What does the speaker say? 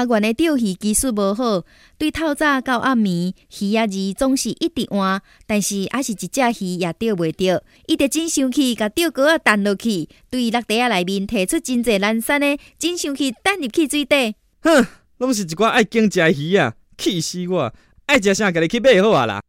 阿元的钓鱼技术无好，对透早到暗暝，鱼啊儿总是一直换，但是还是一只鱼也钓袂着。伊得真生气，甲钓竿啊弹落去，对落地啊内面提出真济难山的，真生气弹入去水底。哼，拢是一寡爱惊食鱼啊，气死我！爱食啥，家己去买好啊啦。